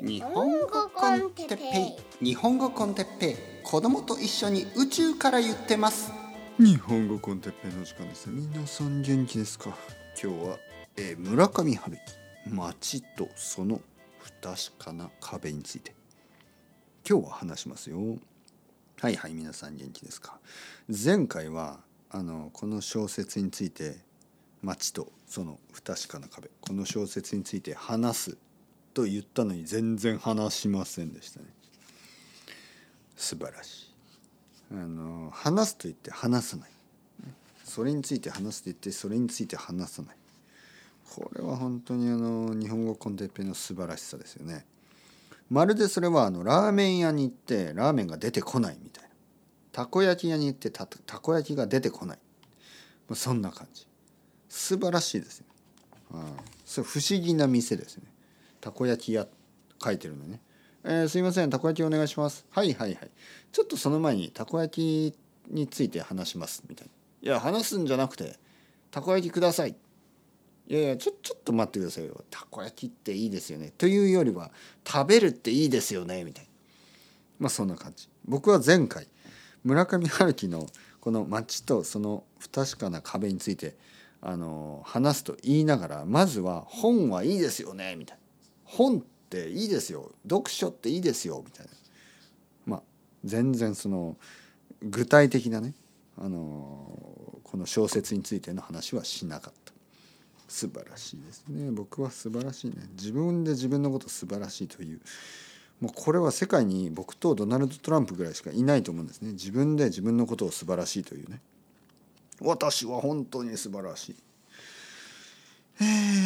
日本語コンテッペイ。日本語コンテッペイ。子供と一緒に宇宙から言ってます。日本語コンテッペイの時間です皆さん元気ですか？今日は、えー村上春樹街とその不確かな壁について。今日は話しますよ。はいはい皆さん元気ですか？前回はあのこの小説について街とその不確かな壁。この小説について話すと言ったのに全然話しませんでしたね。素晴らしい。あの話すと言って話さない。それについて話すと言ってそれについて話さない。これは本当にあの日本語コンテッペの素晴らしさですよね。まるでそれはあのラーメン屋に行ってラーメンが出てこないみたいな。たこ焼き屋に行ってたたこ焼きが出てこない。そんな感じ。素晴らしいですねあそれ不思議な店ですね。たこ焼き屋書いてるのね。えーすいませんたこ焼きお願いします。はいはいはい。ちょっとその前にたこ焼きについて話します。みたいな。いや話すんじゃなくてたこ焼きください。いやいやちょちょっと待ってくださいよ。たこ焼きっていいですよね。というよりは食べるっていいですよね。みたいな。まあそんな感じ。僕は前回村上春樹のこの街とその不確かな壁についてあの話すと言いながらまずは本はいいですよね。みたいな。本っていいですよ。読書っていいですよ。みたいな。まあ全然その具体的なねあのこの小説についての話はしなかった。素晴らしいですね。僕は素晴らしいね。自分で自分のこと素晴らしいという。もうこれは世界に僕とドナルド・トランプぐらいしかいないと思うんですね。自分で自分のことを素晴らしいというね。私は本当に素晴らしい。え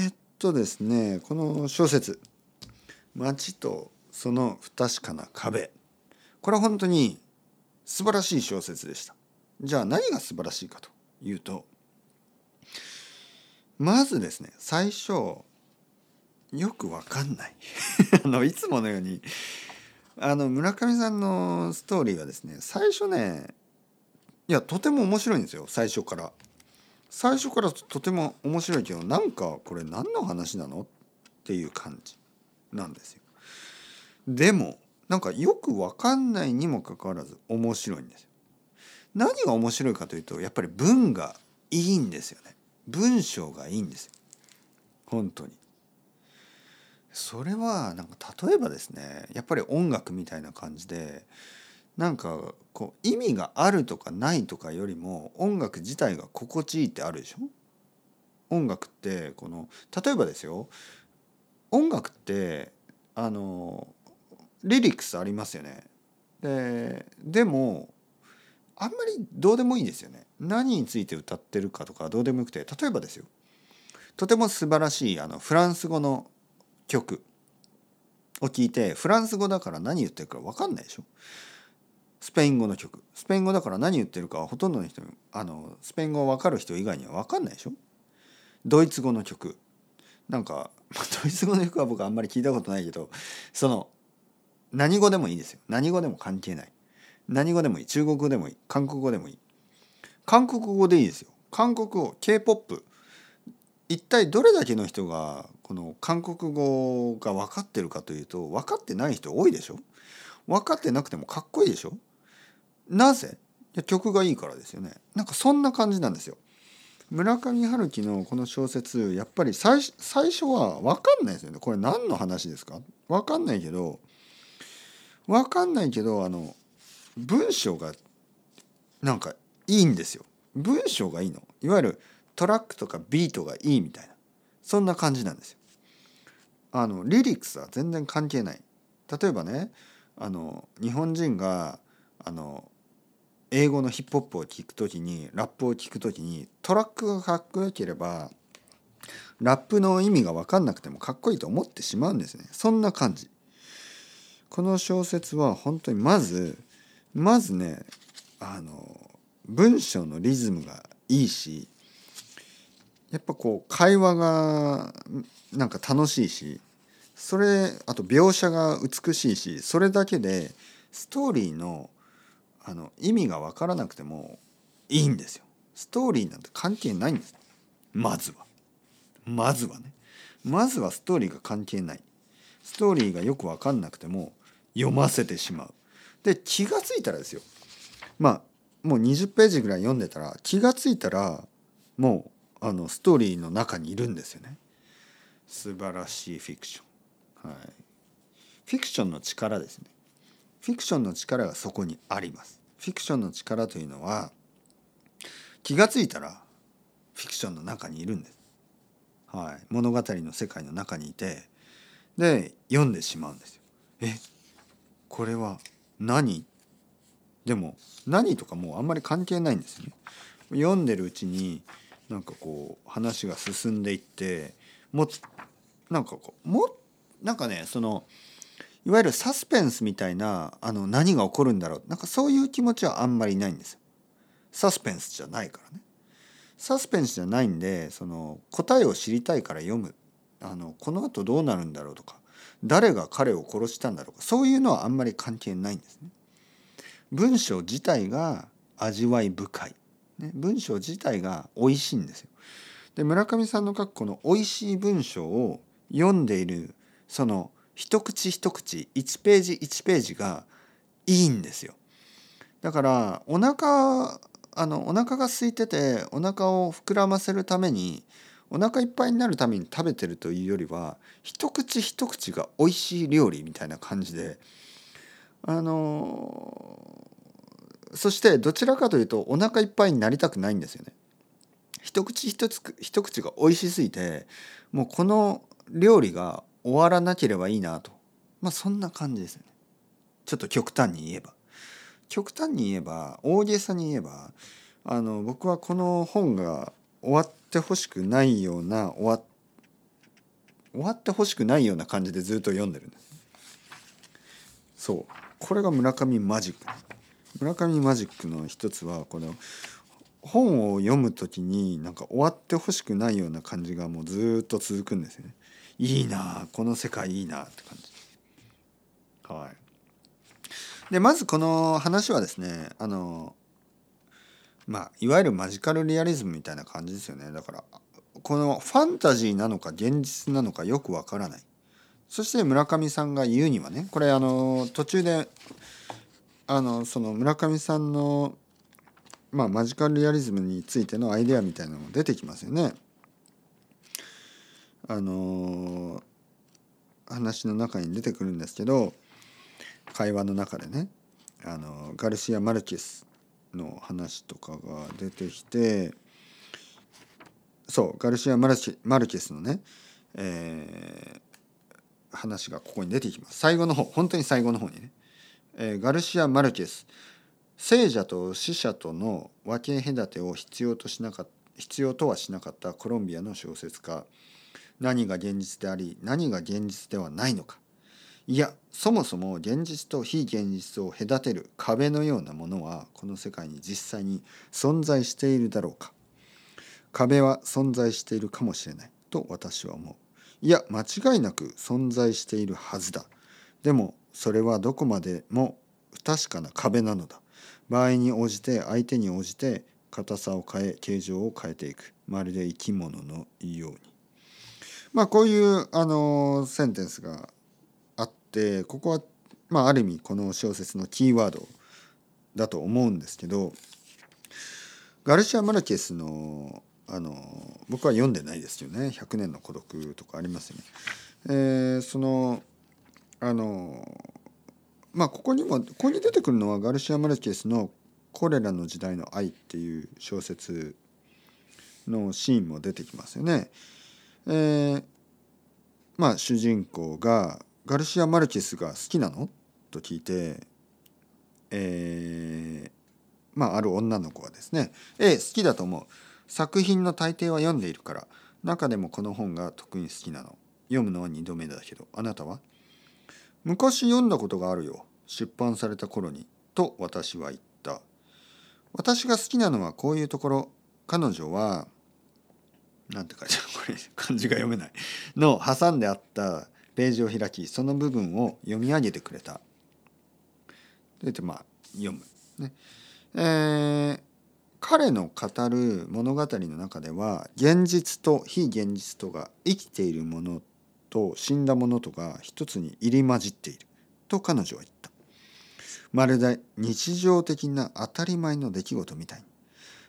ー、っとですねこの小説「街とその不確かな壁」これは本当に素晴らしい小説でした。じゃあ何が素晴らしいかというとまずですね最初よくわかんない。あのいつものようにあの村上さんのストーリーがですね最初ねいやとても面白いんですよ最初から。最初からとても面白いけどなんかこれ何の話なの？っていう感じ。なんですよ。でもなんかよくわかんないにもかかわらず面白いんですよ。何が面白いかというとやっぱり文がいいんですよね。文章がいいんですよ。本当に。それはなんか例えばですねやっぱり音楽みたいな感じでなんかこう意味があるとかないとかよりも音楽自体が心地いいってあるでしょ？音楽ってこの例えばですよ。音楽ってあのリリックスありますよね。ででもあんまりどうでもいいんですよね。何について歌ってるかとかどうでもよくて。例えばですよ。とても素晴らしいあのフランス語の曲を聞いてフランス語だから何言ってるか分かんないでしょ。スペイン語の曲。スペイン語だから何言ってるかはほとんどの人あのスペイン語分かる人以外には分かんないでしょ。ドイツ語の曲。なんかドイツ語の曲は僕あんまり聞いたことないけどその何語でもいいですよ。何語でも関係ない。何語でもいい。中国語でもいい。韓国語でもいい。韓国語でいいですよ。韓国語 K-POP 一体どれだけの人がこの韓国語が分かってるかというと分かってない人多いでしょ？分かってなくてもかっこいいでしょ？なぜ？曲がいいからですよね。なんかそんな感じなんですよ。村上春樹のこの小説やっぱり最最初は分かんないですよね。これ何の話ですか？分かんないけど分かんないけどあの文章がなんかいいんですよ。文章がいいの。いわゆるトラックとかビートがいいみたいな。そんな感じなんですよ。あのリリックスは全然関係ない。例えばねあの日本人があの英語のヒップホップを聞くときにラップを聞くときにトラックがかっこよければラップの意味が分かんなくてもかっこいいと思ってしまうんですね。そんな感じ。この小説は本当にまずまずねあの文章のリズムがいいしやっぱこう会話がなんか楽しいしそれあと描写が美しいしそれだけでストーリーのあの意味が分からなくてもいいんですよ。ストーリーなんて関係ないんです。まずは。まずはね。まずはストーリーが関係ない。ストーリーがよく分かんなくても読ませてしまう。で気が付いたらですよまあもう20ページぐらい読んでたら気が付いたらもうあのストーリーの中にいるんですよね。素晴らしいフィクション。はい、フィクションの力ですね。フィクションの力がそこにあります。フィクションの力というのは気が付いたらフィクションの中にいるんです。はい、物語の世界の中にいてで読んでしまうんですよ。えこれは何？でも何とかもうあんまり関係ないんですよね。読んでるうちになんかこう話が進んでいってもなんかこうもなんかねそのいわゆるサスペンスみたいなあの何が起こるんだろうなんかそういう気持ちはあんまりないんですよ。サスペンスじゃないからね。サスペンスじゃないんでその答えを知りたいから読むあのこのあとどうなるんだろうとか誰が彼を殺したんだろうかそういうのはあんまり関係ないんですね。文章自体が味わい深い、ね、文章自体が美味しいんですよ。で村上さんの書くこの美味しい文章を読んでいるその一口一口1ページ1ページがいいんですよ。だからお腹あのお腹が空いててお腹を膨らませるためにお腹いっぱいになるために食べてるというよりは一口一口が美味しい料理みたいな感じであのそしてどちらかというとお腹いっぱいになりたくないんですよね。一口一つ一口が美味しすぎてもうこの料理が終わらなければいいなとまあそんな感じですよね。ちょっと極端に言えば。極端に言えば大げさに言えばあの僕はこの本が終わってほしくないような終わ終わってほしくないような感じでずっと読んでるんです。そうこれが村上マジック村上マジックの一つはこの本を読む時になんか終わってほしくないような感じがもうずっと続くんですよね。いいなこの世界いいなって感じ。はい。でまずこの話はですねあのまあいわゆるマジカルリアリズムみたいな感じですよねだからこのファンタジーなのか現実なのかよくわからないそして村上さんが言うにはねこれあの途中であのその村上さんの、まあ、マジカルリアリズムについてのアイデアみたいなのも出てきますよね。あの話の中に出てくるんですけど会話の中でねあのガルシア・マルケスの話とかが出てきてそうガルシア・マルケマルケスのね、えー、話がここに出てきます。最後の方本当に最後の方にね、えー、ガルシア・マルケス聖者と死者との分け隔てを必要としなか必要とはしなかったコロンビアの小説家何が現実であり何が現実ではないのか。いやそもそも現実と非現実を隔てる壁のようなものはこの世界に実際に存在しているだろうか。壁は存在しているかもしれない。と私は思う。いや間違いなく存在しているはずだ。でもそれはどこまでも不確かな壁なのだ。場合に応じて相手に応じて硬さを変え形状を変えていく。まるで生き物のように。まあこういうあのセンテンスがあってここは、まあ、ある意味この小説のキーワードだと思うんですけどガルシア・マルケスのあの僕は読んでないですよね「100年の孤独」とかありますよね。え、そのあのまあここにもここに出てくるのはガルシア・マルケスの「コレラの時代の愛」っていう小説のシーンも出てきますよね。えー、まあ主人公がガルシア・マルケスが好きなの？と聞いて、えー、まあある女の子はですね「ええ好きだと思う。作品の大抵は読んでいるから中でもこの本が特に好きなの。読むのは2度目だけどあなたは?」「昔読んだことがあるよ出版された頃に」と私は言った。私が好きなのはこういうところ。彼女はなんて書いてある。これ漢字が読めない。の挟んであったページを開きその部分を読み上げてくれた。でまあ読む。ね。えー、彼の語る物語の中では現実と非現実とが生きているものと死んだものとが一つに入り混じっていると彼女は言った。まるで日常的な当たり前の出来事みたいに。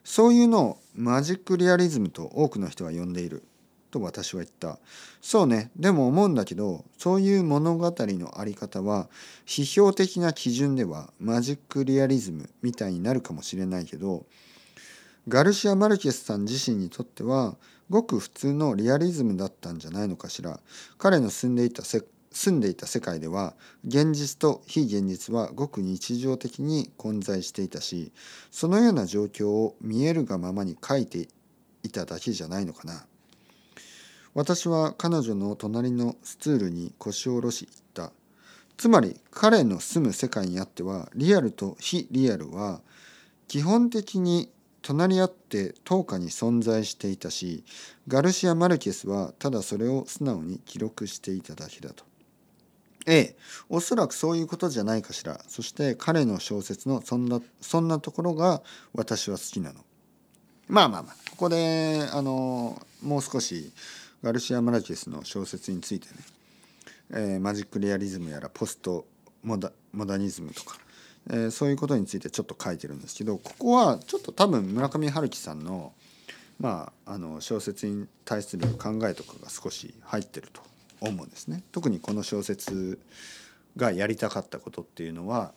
そういうのをマジックリアリズムと多くの人は呼んでいると私は言った。そうね。でも思うんだけどそういう物語のあり方は批評的な基準ではマジックリアリズムみたいになるかもしれないけどガルシア・マルケスさん自身にとってはごく普通のリアリズムだったんじゃないのかしら。彼の住んでいたせ住んでいた世界では現実と非現実はごく日常的に混在していたしそのような状況を見えるがままに書いていただけじゃないのかな私は彼女の隣のスツールに腰を下ろし言ったつまり彼の住む世界にあってはリアルと非リアルは基本的に隣り合って等価に存在していたしガルシア・マルケスはただそれを素直に記録していただけだと。ええ、おそらくそういうことじゃないかしら。そして彼の小説のそんなそんなところが私は好きなの。まあまあまあ。ここであのもう少しガルシア・マルケスの小説についてね、えー、マジックリアリズムやらポストモダモダニズムとか。えー、そういうことについてちょっと書いてるんですけどここはちょっと多分村上春樹さんの,、まあ、あの小説に対する考えとかが少し入ってると。思うんですね。特にこの小説がやりたかったことっていうのは、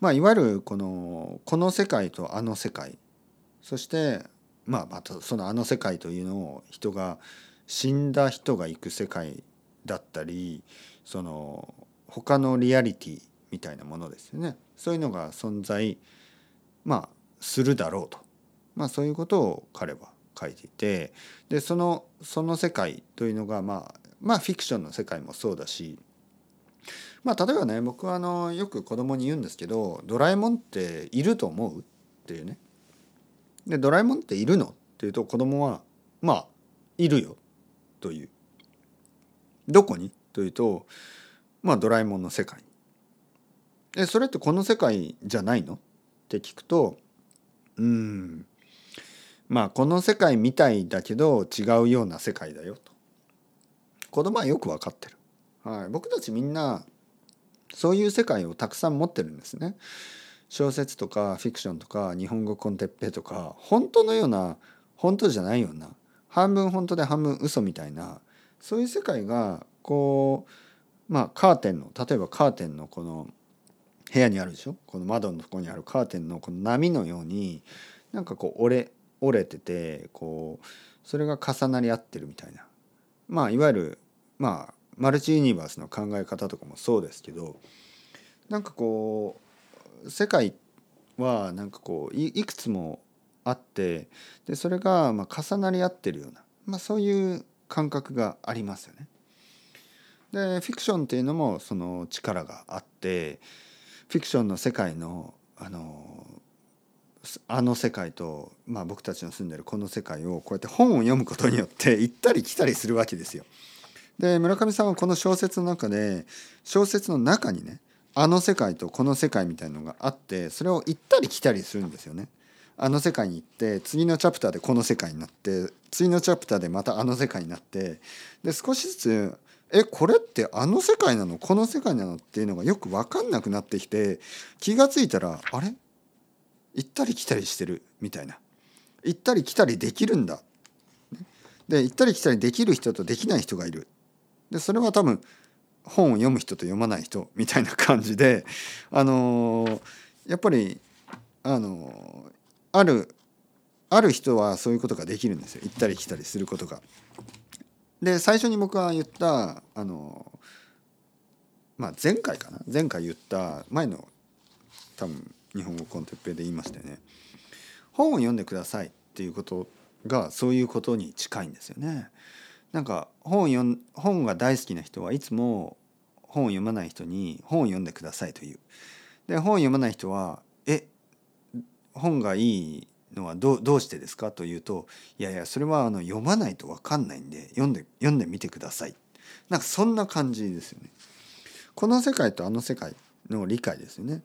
まあ、いわゆるこのこの世界とあの世界そしてまあまたそのあの世界というのを人が死んだ人が行く世界だったりその他のリアリティみたいなものですよねそういうのが存在まあするだろうと、まあ、そういうことを彼は書いていてでそのその世界というのがまあまあフィクションの世界もそうだしまあ例えばね僕はあのよく子供に言うんですけど「ドラえもんっていると思う?」っていうね。で「ドラえもんっているの?」っていうと子供は「まあいるよ」という。どこにというとまあドラえもんの世界えそれってこの世界じゃないのって聞くとうんまあこの世界みたいだけど違うような世界だよと子供はよく分かってる、はい、僕たちみんなそういう世界をたくさん持ってるんですね。小説とかフィクションとか日本語コンテッペとか本当のような本当じゃないような半分本当で半分嘘みたいなそういう世界がこうまあカーテンの例えばカーテンのこの部屋にあるでしょ？この窓のとこにあるカーテンのこの波のようになんかこう折れ折れててこうそれが重なり合ってるみたいな。まあいわゆるまあマルチユニバースの考え方とかもそうですけどなんかこう世界はなんかこういくつもあってでそれがまあ重なり合ってるような、まあ、そういう感覚がありますよね。でフィクションっていうのもその力があってフィクションの世界のあのあの世界と、まあ、僕たちの住んでるこの世界をこうやって本を読むことによって行ったり来たりするわけですよ。で村上さんはこの小説の中で小説の中にねあの世界とこの世界みたいなのがあってそれを行ったり来たりするんですよね。あの世界に行って次のチャプターでこの世界になって次のチャプターでまたあの世界になってで少しずつえこれってあの世界なの？この世界なの？っていうのがよく分かんなくなってきて気が付いたらあれ？行ったり来たりしてる？みたいな。行ったり来たりできるんだ。で行ったり来たりできる人とできない人がいる。でそれは多分本を読む人と読まない人みたいな感じであの、やっぱりあの、あるある人はそういうことができるんですよ行ったり来たりすることが。で最初に僕が言ったあのまあ前回かな？前回言った前の多分日本語コンテッペで言いましてね本を読んでくださいっていうことがそういうことに近いんですよね。なんか本読ん本が大好きな人はいつも本を読まない人に本を読んでくださいという。で本を読まない人は「え本がいいのはどどうしてですかというといやいやそれはあの読まないと分かんないんで読んで読んでみてくださいなんかそんな感じですよね。この世界とあの世界の理解ですよね。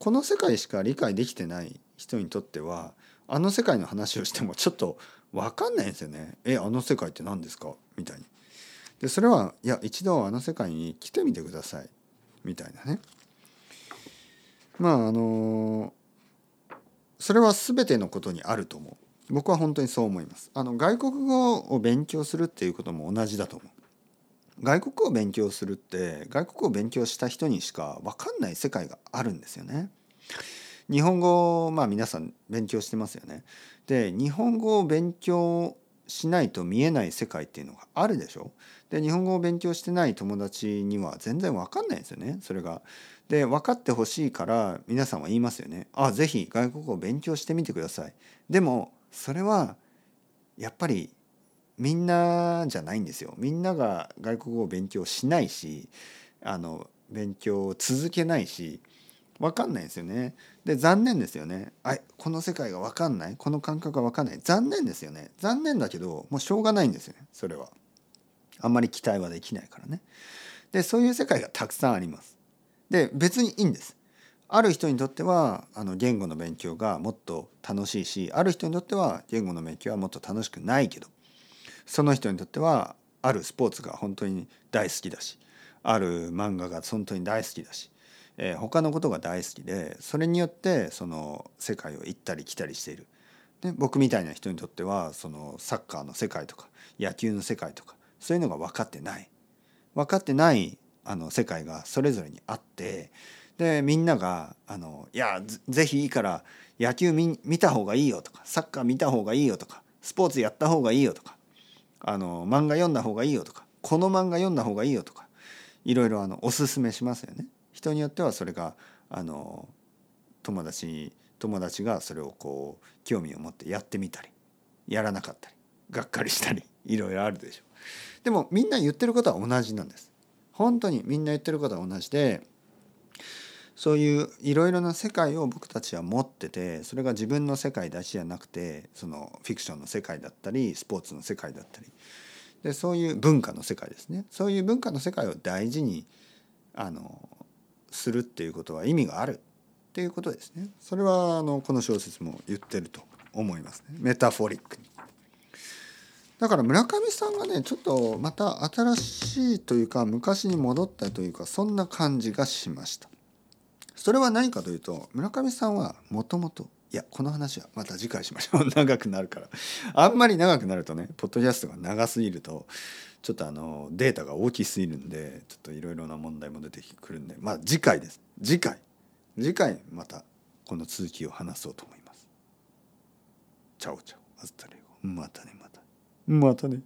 この世界しか理解できてない人にとってはあの世界の話をしてもちょっと分かんないんですよね。えあの世界って何ですか？みたいに。でそれはいや一度あの世界に来てみてください。みたいなね。まああのそれは全てのことにあると思う。僕は本当にそう思います。あの外国語を勉強するっていうことも同じだと思う。外国語を勉強するって外国語を勉強した人にしか分かんない世界があるんですよね。日本語まあ皆さん勉強してますよねで日本語を勉強しないと見えない世界っていうのがあるでしょで日本語を勉強してない友達には全然分かんないんですよねそれが。で分かってほしいから皆さんは言いますよね。あ是非外国語を勉強してみてください。でもそれはやっぱりみんなじゃないんですよ。みんなが外国語を勉強しないしあの勉強を続けないし分かんないですよね。で残念ですよね。あこの世界が分かんない？この感覚が分かんない？残念ですよね。残念だけどもうしょうがないんですよねそれは。あんまり期待はできないからね。でそういう世界がたくさんあります。で別にいいんです。ある人にとってはあの言語の勉強がもっと楽しいしある人にとっては言語の勉強はもっと楽しくないけどその人にとってはあるスポーツが本当に大好きだしある漫画が本当に大好きだし、えー、他のことが大好きでそれによってその世界を行ったり来たりしている。で僕みたいな人にとってはそのサッカーの世界とか野球の世界とかそういうのが分かってない分かってないあの世界がそれぞれにあってでみんながあの「いやぜひいいから野球見見た方がいいよ」とか「サッカー見た方がいいよ」とか「スポーツやった方がいいよ」とかあの「漫画読んだ方がいいよ」とか「この漫画読んだ方がいいよ」とかいろいろあのおすすめしますよね。人によってはそれがあの友達に友達がそれをこう興味を持ってやってみたりやらなかったりがっかりしたり いろいろあるでしょう。でもみんな言ってることは同じなんです。本当にみんな言ってることは同じでそういういろいろな世界を僕たちは持っててそれが自分の世界だけじゃなくてそのフィクションの世界だったりスポーツの世界だったりでそういう文化の世界ですねそういう文化の世界を大事にあのするっていうことは意味があるっていうことですね。それはあのこの小説も言ってると思いますね。メタフォリックに。だから村上さんがねちょっとまた新しいというか昔に戻ったというかそんな感じがしました。それは何かというと村上さんはもともといやこの話はまた次回しましょう。長くなるから。あんまり長くなるとねポッドキャストが長すぎるとちょっとあのデータが大きすぎるんでちょっといろいろな問題も出てくるんで。まあ次回です。次回。次回またこの続きを話そうと思います。 Ciao ciao。Hasta luego またねまたまたね。